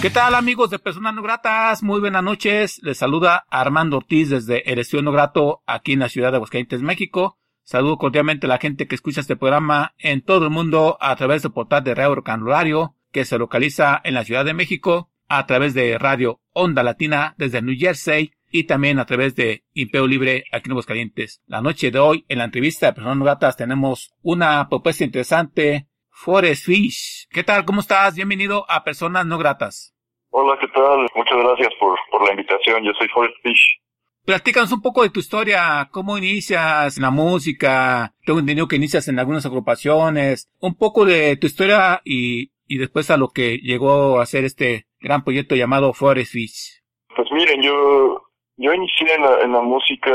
¿Qué tal amigos de Personas No Gratas? Muy buenas noches. Les saluda Armando Ortiz desde El No Grato aquí en la ciudad de Aguascalientes, México. Saludo cordialmente a la gente que escucha este programa en todo el mundo a través del portal de Radio Canulario que se localiza en la Ciudad de México, a través de Radio Onda Latina desde New Jersey y también a través de Imperio Libre aquí en Aguascalientes. La noche de hoy en la entrevista de Personas No Gratas tenemos una propuesta interesante Forest Fish. ¿Qué tal? ¿Cómo estás? Bienvenido a Personas No Gratas. Hola, ¿qué tal? Muchas gracias por, por la invitación. Yo soy Forest Fish. Platícanos un poco de tu historia, cómo inicias en la música, tengo entendido que inicias en algunas agrupaciones, un poco de tu historia y, y después a lo que llegó a ser este gran proyecto llamado Forest Fish. Pues miren, yo, yo inicié en la, en la música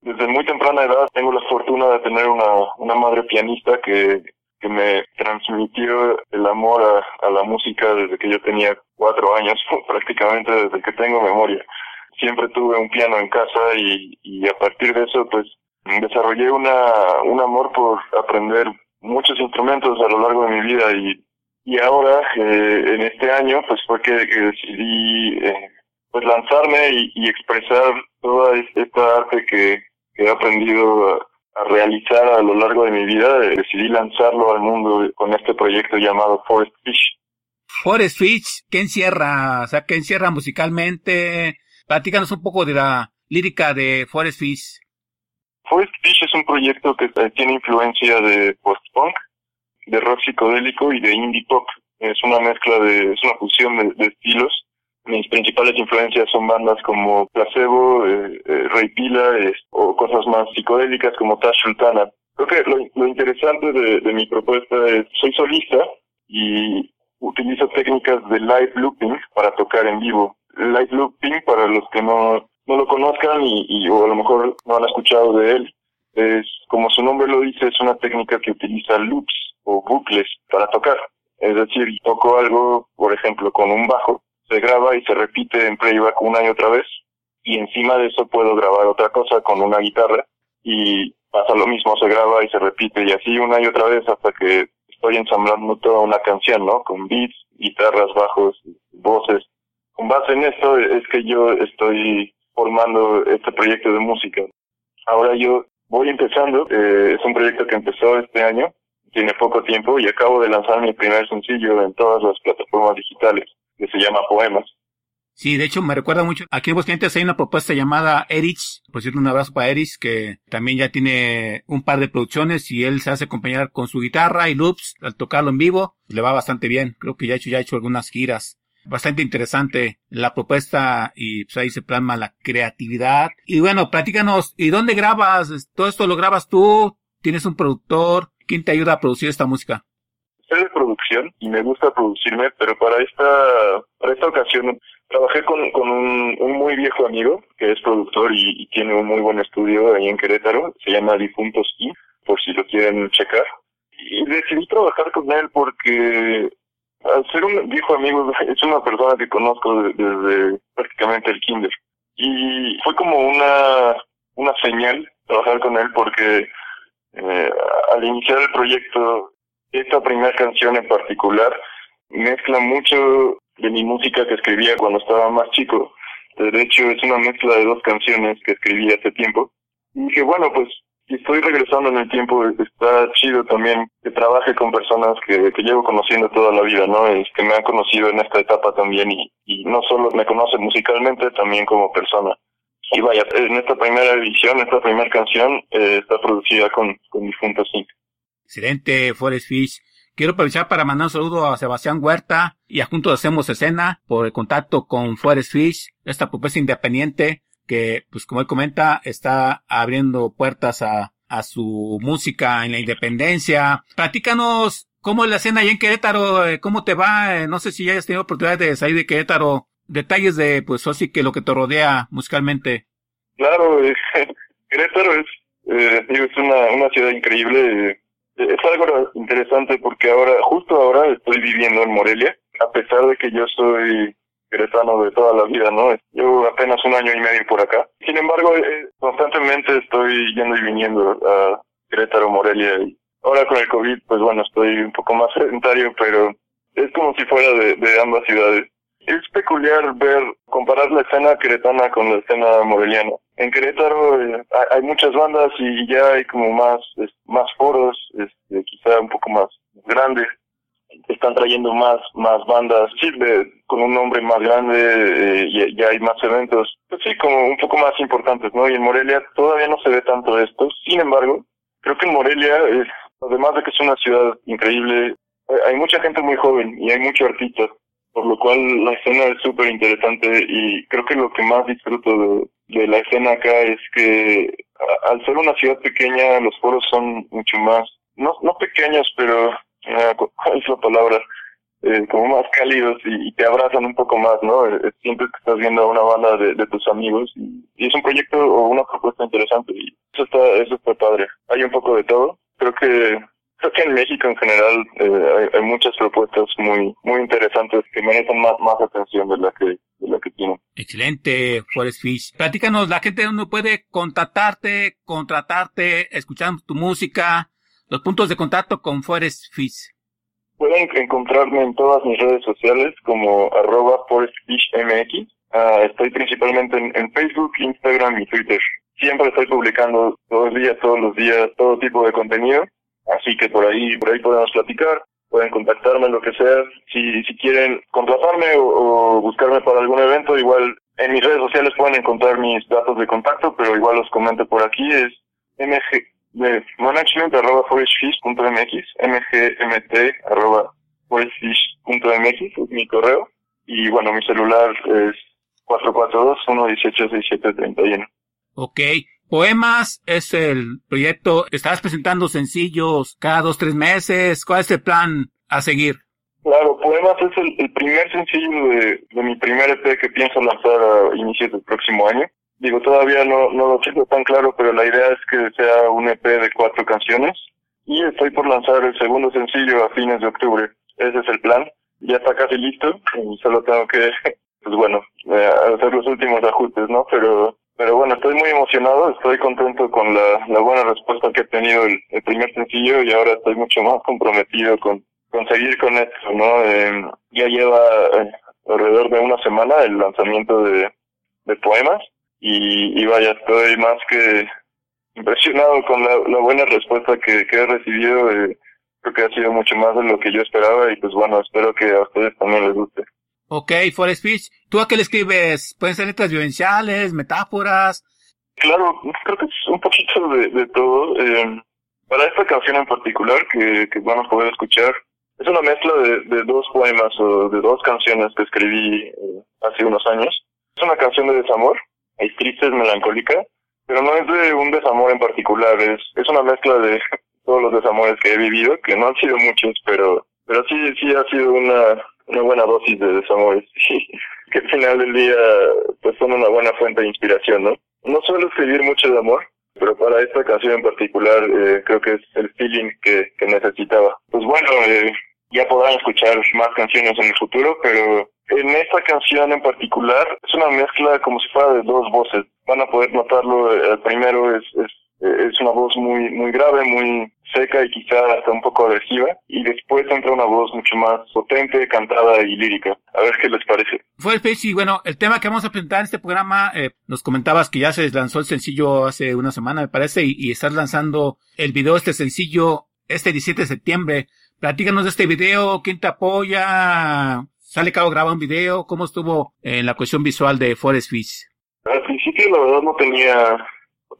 desde muy temprana edad. Tengo la fortuna de tener una, una madre pianista que que me transmitió el amor a, a, la música desde que yo tenía cuatro años, prácticamente desde que tengo memoria. Siempre tuve un piano en casa y, y a partir de eso pues desarrollé una, un amor por aprender muchos instrumentos a lo largo de mi vida y, y ahora eh, en este año pues fue que, decidí eh, pues lanzarme y, expresar toda esta arte que he aprendido a realizar a lo largo de mi vida, decidí lanzarlo al mundo con este proyecto llamado Forest Fish. Forest Fish, ¿qué encierra? O sea, ¿qué encierra musicalmente? Platícanos un poco de la lírica de Forest Fish. Forest Fish es un proyecto que tiene influencia de post-punk, de rock psicodélico y de indie pop. Es una mezcla de, es una fusión de, de estilos mis principales influencias son bandas como Placebo, eh, eh, Rey Pila o cosas más psicodélicas como Tash Sultana. Creo que lo, interesante de, de, mi propuesta es, soy solista y utilizo técnicas de live looping para tocar en vivo. Live looping, para los que no, no lo conozcan y, y o a lo mejor no han escuchado de él, es, como su nombre lo dice, es una técnica que utiliza loops o bucles para tocar. Es decir, toco algo, por ejemplo, con un bajo se graba y se repite en playback una y otra vez y encima de eso puedo grabar otra cosa con una guitarra y pasa lo mismo, se graba y se repite y así una y otra vez hasta que estoy ensamblando toda una canción, ¿no? Con beats, guitarras, bajos, voces. Con base en esto es que yo estoy formando este proyecto de música. Ahora yo voy empezando, eh, es un proyecto que empezó este año, tiene poco tiempo y acabo de lanzar mi primer sencillo en todas las plataformas digitales que se llama Poemas. Sí, de hecho me recuerda mucho. Aquí en Bosquentes hay una propuesta llamada Erich, por cierto un abrazo para Erich, que también ya tiene un par de producciones y él se hace acompañar con su guitarra y loops al tocarlo en vivo. Le va bastante bien. Creo que ya ha hecho, ya ha hecho algunas giras. Bastante interesante la propuesta y pues ahí se plasma la creatividad. Y bueno, platícanos, ¿y dónde grabas? ¿Todo esto lo grabas tú? ¿Tienes un productor? ¿Quién te ayuda a producir esta música? De producción y me gusta producirme, pero para esta, para esta ocasión trabajé con, con un, un muy viejo amigo que es productor y, y, tiene un muy buen estudio ahí en Querétaro, se llama Difuntos I, por si lo quieren checar. Y decidí trabajar con él porque al ser un viejo amigo es una persona que conozco desde prácticamente el kinder. Y fue como una, una señal trabajar con él porque eh, al iniciar el proyecto esta primera canción en particular mezcla mucho de mi música que escribía cuando estaba más chico. De hecho, es una mezcla de dos canciones que escribí hace tiempo. Y que bueno, pues estoy regresando en el tiempo, está chido también que trabaje con personas que, que llevo conociendo toda la vida, ¿no? Es que me han conocido en esta etapa también y, y no solo me conocen musicalmente, también como persona. Y vaya, en esta primera edición, esta primera canción, eh, está producida con, con Difunto Sync. Excelente, Forest Fish. Quiero aprovechar para mandar un saludo a Sebastián Huerta y a Juntos Hacemos Escena por el contacto con Forest Fish, esta propuesta independiente que, pues como él comenta, está abriendo puertas a, a su música en la independencia. Platícanos ¿Cómo es la escena ahí en Querétaro? Eh, ¿Cómo te va? Eh, no sé si ya hayas tenido oportunidad de salir de Querétaro. Detalles de, pues, así que lo que te rodea musicalmente. Claro, eh, Querétaro es, eh, es una, una ciudad increíble. Es algo interesante porque ahora, justo ahora, estoy viviendo en Morelia, a pesar de que yo soy queretano de toda la vida, ¿no? Llevo apenas un año y medio por acá. Sin embargo, constantemente estoy yendo y viniendo a Querétaro, Morelia y Ahora con el COVID, pues bueno, estoy un poco más sedentario, pero es como si fuera de, de ambas ciudades. Es peculiar ver, comparar la escena queretana con la escena moreliana. En Querétaro eh, hay muchas bandas y ya hay como más, más foros, este, quizá un poco más grandes. Están trayendo más, más bandas, sí, con un nombre más grande, eh, y ya hay más eventos, pues sí, como un poco más importantes, ¿no? Y en Morelia todavía no se ve tanto esto. Sin embargo, creo que en Morelia es Además de que es una ciudad increíble, hay mucha gente muy joven y hay muchos artistas, por lo cual la escena es súper interesante y creo que lo que más disfruto de, la escena acá es que al ser una ciudad pequeña los foros son mucho más, no, no pequeños, pero, eh, ¿cuál es la palabra? Eh, como más cálidos y, te abrazan un poco más, ¿no? Eh, sientes que estás viendo a una banda de, tus amigos y, y, es un proyecto o una propuesta interesante y eso está, eso está padre. Hay un poco de todo creo que creo que en México en general eh, hay, muchas propuestas muy muy interesantes que merecen más más atención de la que de la que tienen. Excelente, Forest Fish. Platícanos, la gente no puede contactarte, contratarte, escuchar tu música, los puntos de contacto con Forest Fish. Pueden encontrarme en todas mis redes sociales como arroba forestfishmx. Uh, estoy principalmente en, en Facebook, Instagram y Twitter siempre estoy publicando todo el día, todos los días, todo tipo de contenido. Así que por ahí, por ahí podemos platicar, pueden contactarme, lo que sea. Si, si quieren contratarme o, buscarme para algún evento, igual en mis redes sociales pueden encontrar mis datos de contacto, pero igual los comento por aquí, es mg de management arroba forestfish.mx, mgmt arroba forestfish.mx, es mi correo. Y bueno, mi celular es 442 118 6731 Ok. Poemas es el proyecto. Estás presentando sencillos cada dos, tres meses. ¿Cuál es el plan a seguir? Claro, Poemas es el, primer sencillo de, mi primer EP que pienso lanzar a inicios del próximo año. Digo, todavía no, no lo tengo tan claro, pero la idea es que sea un EP de cuatro canciones. Y estoy por lanzar el segundo sencillo a fines de octubre. Ese es el plan. Ya está casi listo. Y solo tengo que, pues bueno, eh, hacer los últimos ajustes, ¿no? Pero pero bueno, estoy muy emocionado, estoy contento con la, la buena respuesta que ha tenido el, primer sencillo y ahora estoy mucho más comprometido con, con seguir con esto, ¿no? Eh, ya lleva eh, alrededor de una semana el lanzamiento de, de poemas y, y vaya, estoy más que impresionado con la, la buena respuesta que, que he recibido. Eh, creo que ha sido mucho más de lo que yo esperaba y pues bueno, espero que a ustedes también les guste. Ok, Forest Speech. ¿Tú a qué le escribes? ¿Pueden ser letras vivenciales, metáforas? Claro, creo que es un poquito de, de todo. Eh, para esta canción en particular que, que van a poder escuchar, es una mezcla de, de dos poemas o de dos canciones que escribí eh, hace unos años. Es una canción de desamor, es triste, es melancólica, pero no es de un desamor en particular, es, es una mezcla de todos los desamores que he vivido, que no han sido muchos, pero, pero sí, sí ha sido una, una buena dosis de desamores que al final del día pues son una buena fuente de inspiración, ¿no? No suelo escribir mucho de amor, pero para esta canción en particular eh, creo que es el feeling que, que necesitaba. Pues bueno, eh, ya podrán escuchar más canciones en el futuro, pero en esta canción en particular es una mezcla como si fuera de dos voces. Van a poder notarlo, el primero es, es, es una voz muy, muy grave, muy seca y quizá hasta un poco agresiva, y después entra una voz mucho más potente, cantada y lírica. A ver qué les parece. Fue el y bueno, el tema que vamos a presentar en este programa, eh, nos comentabas que ya se lanzó el sencillo hace una semana, me parece, y, y estás lanzando el video, este sencillo, este 17 de septiembre. Platícanos de este video, quién te apoya, sale cabo graba un video, cómo estuvo en la cuestión visual de Forest Fish. Al principio la verdad no tenía,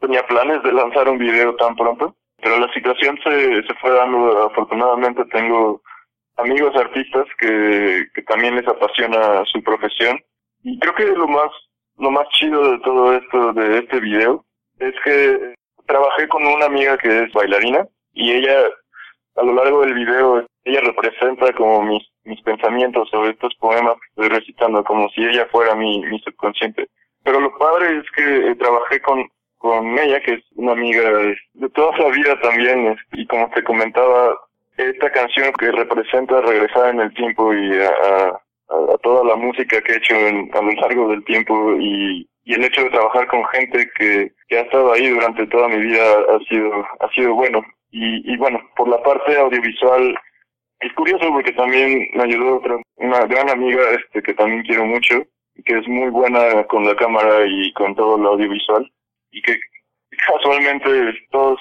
tenía planes de lanzar un video tan pronto pero la situación se, se fue dando, afortunadamente tengo amigos artistas que, que también les apasiona su profesión y creo que lo más, lo más chido de todo esto, de este video, es que trabajé con una amiga que es bailarina y ella a lo largo del video ella representa como mis, mis pensamientos sobre estos poemas que estoy recitando, como si ella fuera mi, mi subconsciente. Pero lo padre es que eh, trabajé con, con ella, que es una amiga de, toda la vida también, y como te comentaba, esta canción que representa regresar en el tiempo y a, a, toda la música que he hecho en, a lo largo del tiempo y, el hecho de trabajar con gente que, que ha estado ahí durante toda mi vida ha sido, ha sido bueno. Y, y bueno, por la parte audiovisual, es curioso porque también me ayudó otra, una gran amiga este que también quiero mucho, que es muy buena con la cámara y con todo lo audiovisual, y que casualmente todos,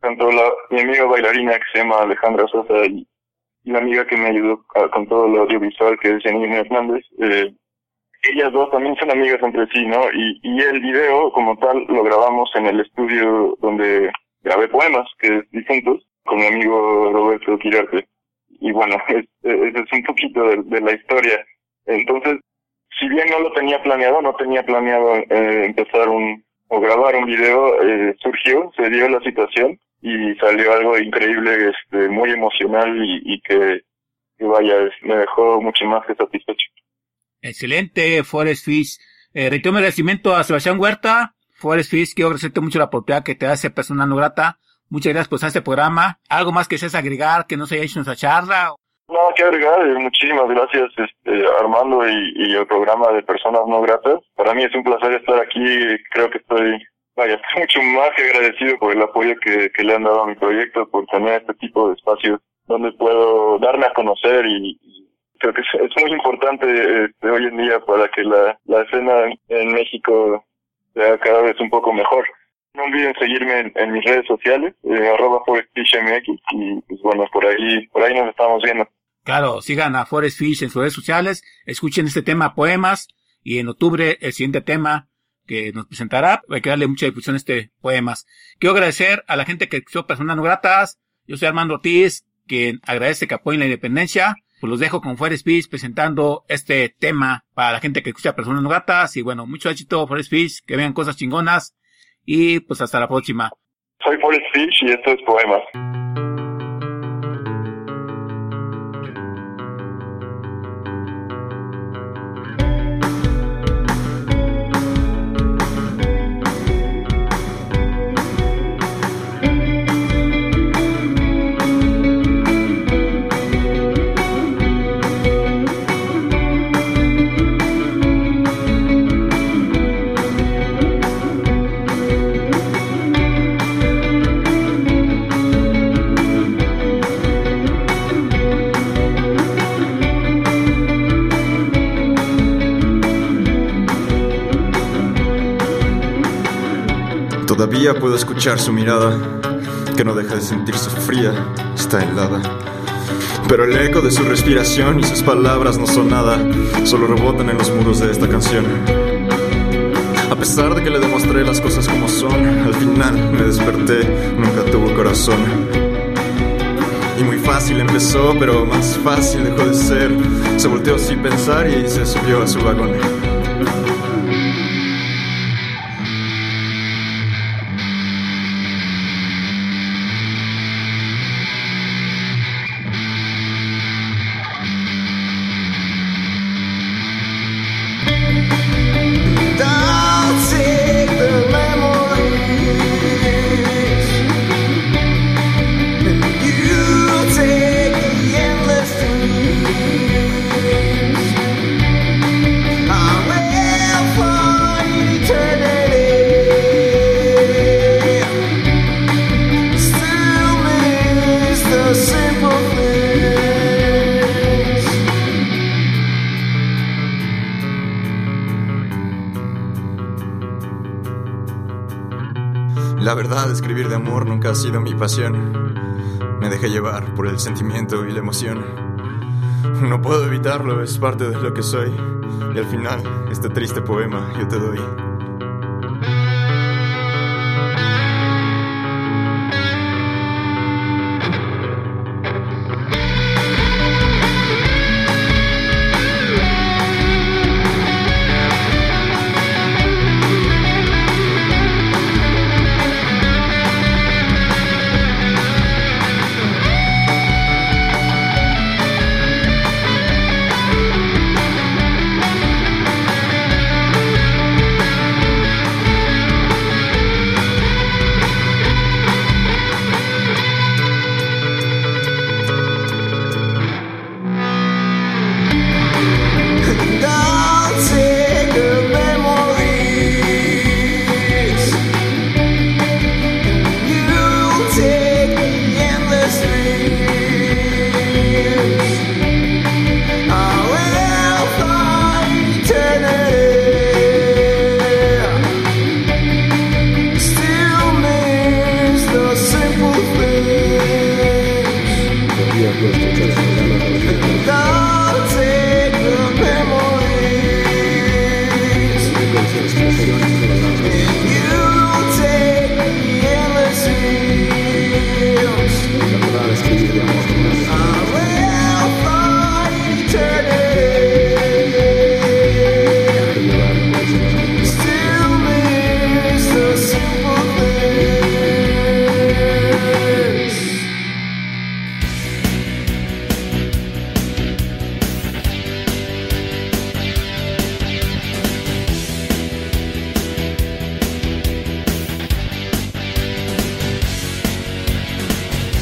tanto la, mi amiga bailarina que se llama Alejandra Sosa y, y la amiga que me ayudó con todo lo audiovisual que es Janine Hernández, eh, ellas dos también son amigas entre sí, ¿no? Y, y el video como tal lo grabamos en el estudio donde grabé poemas, que es distintos, con mi amigo Roberto Quirarte. Y bueno, es, es, es un poquito de, de, la historia. Entonces, si bien no lo tenía planeado, no tenía planeado eh, empezar un o grabar un video, eh, surgió, se dio la situación y salió algo increíble, este, muy emocional y, y que, que vaya, me dejó mucho más que satisfecho. Excelente, Forest Fish. Eh, reitero mi agradecimiento a Sebastián Huerta. Forest Fish, quiero agradecerte mucho la oportunidad que te hace persona no grata. Muchas gracias por este programa. ¿Algo más que seas agregar que no se haya hecho en esa charla? No, que agregar. Muchísimas gracias, este, Armando y, el programa de Personas No Gratas. Para mí es un placer estar aquí. Creo que estoy, vaya, estoy mucho más que agradecido por el apoyo que, le han dado a mi proyecto, por tener este tipo de espacios donde puedo darme a conocer y, creo que es, muy importante este, hoy en día para que la, la escena en México sea cada vez un poco mejor. No olviden seguirme en, mis redes sociales, eh, arroba ForestFishMX, y pues bueno, por ahí, por ahí nos estamos viendo. Claro, sigan a Forest Fish en sus redes sociales, escuchen este tema poemas, y en octubre el siguiente tema que nos presentará, hay que darle mucha difusión a este poemas. Quiero agradecer a la gente que escuchó Personas No Gratas, yo soy Armando Ortiz, quien agradece que apoyen la independencia, pues los dejo con Forest Fish presentando este tema para la gente que escucha Personas No Gratas, y bueno, mucho éxito Forest Fish, que vean cosas chingonas, y pues hasta la próxima. Soy Forest Fish y esto es Poemas. Todavía puedo escuchar su mirada, que no deja de sentirse fría, está helada. Pero el eco de su respiración y sus palabras no son nada, solo rebotan en los muros de esta canción. A pesar de que le demostré las cosas como son, al final me desperté, nunca tuvo corazón. Y muy fácil empezó, pero más fácil dejó de ser. Se volteó sin pensar y se subió a su vagón. Verdad, escribir de amor nunca ha sido mi pasión. Me dejé llevar por el sentimiento y la emoción. No puedo evitarlo, es parte de lo que soy. Y al final, este triste poema yo te doy.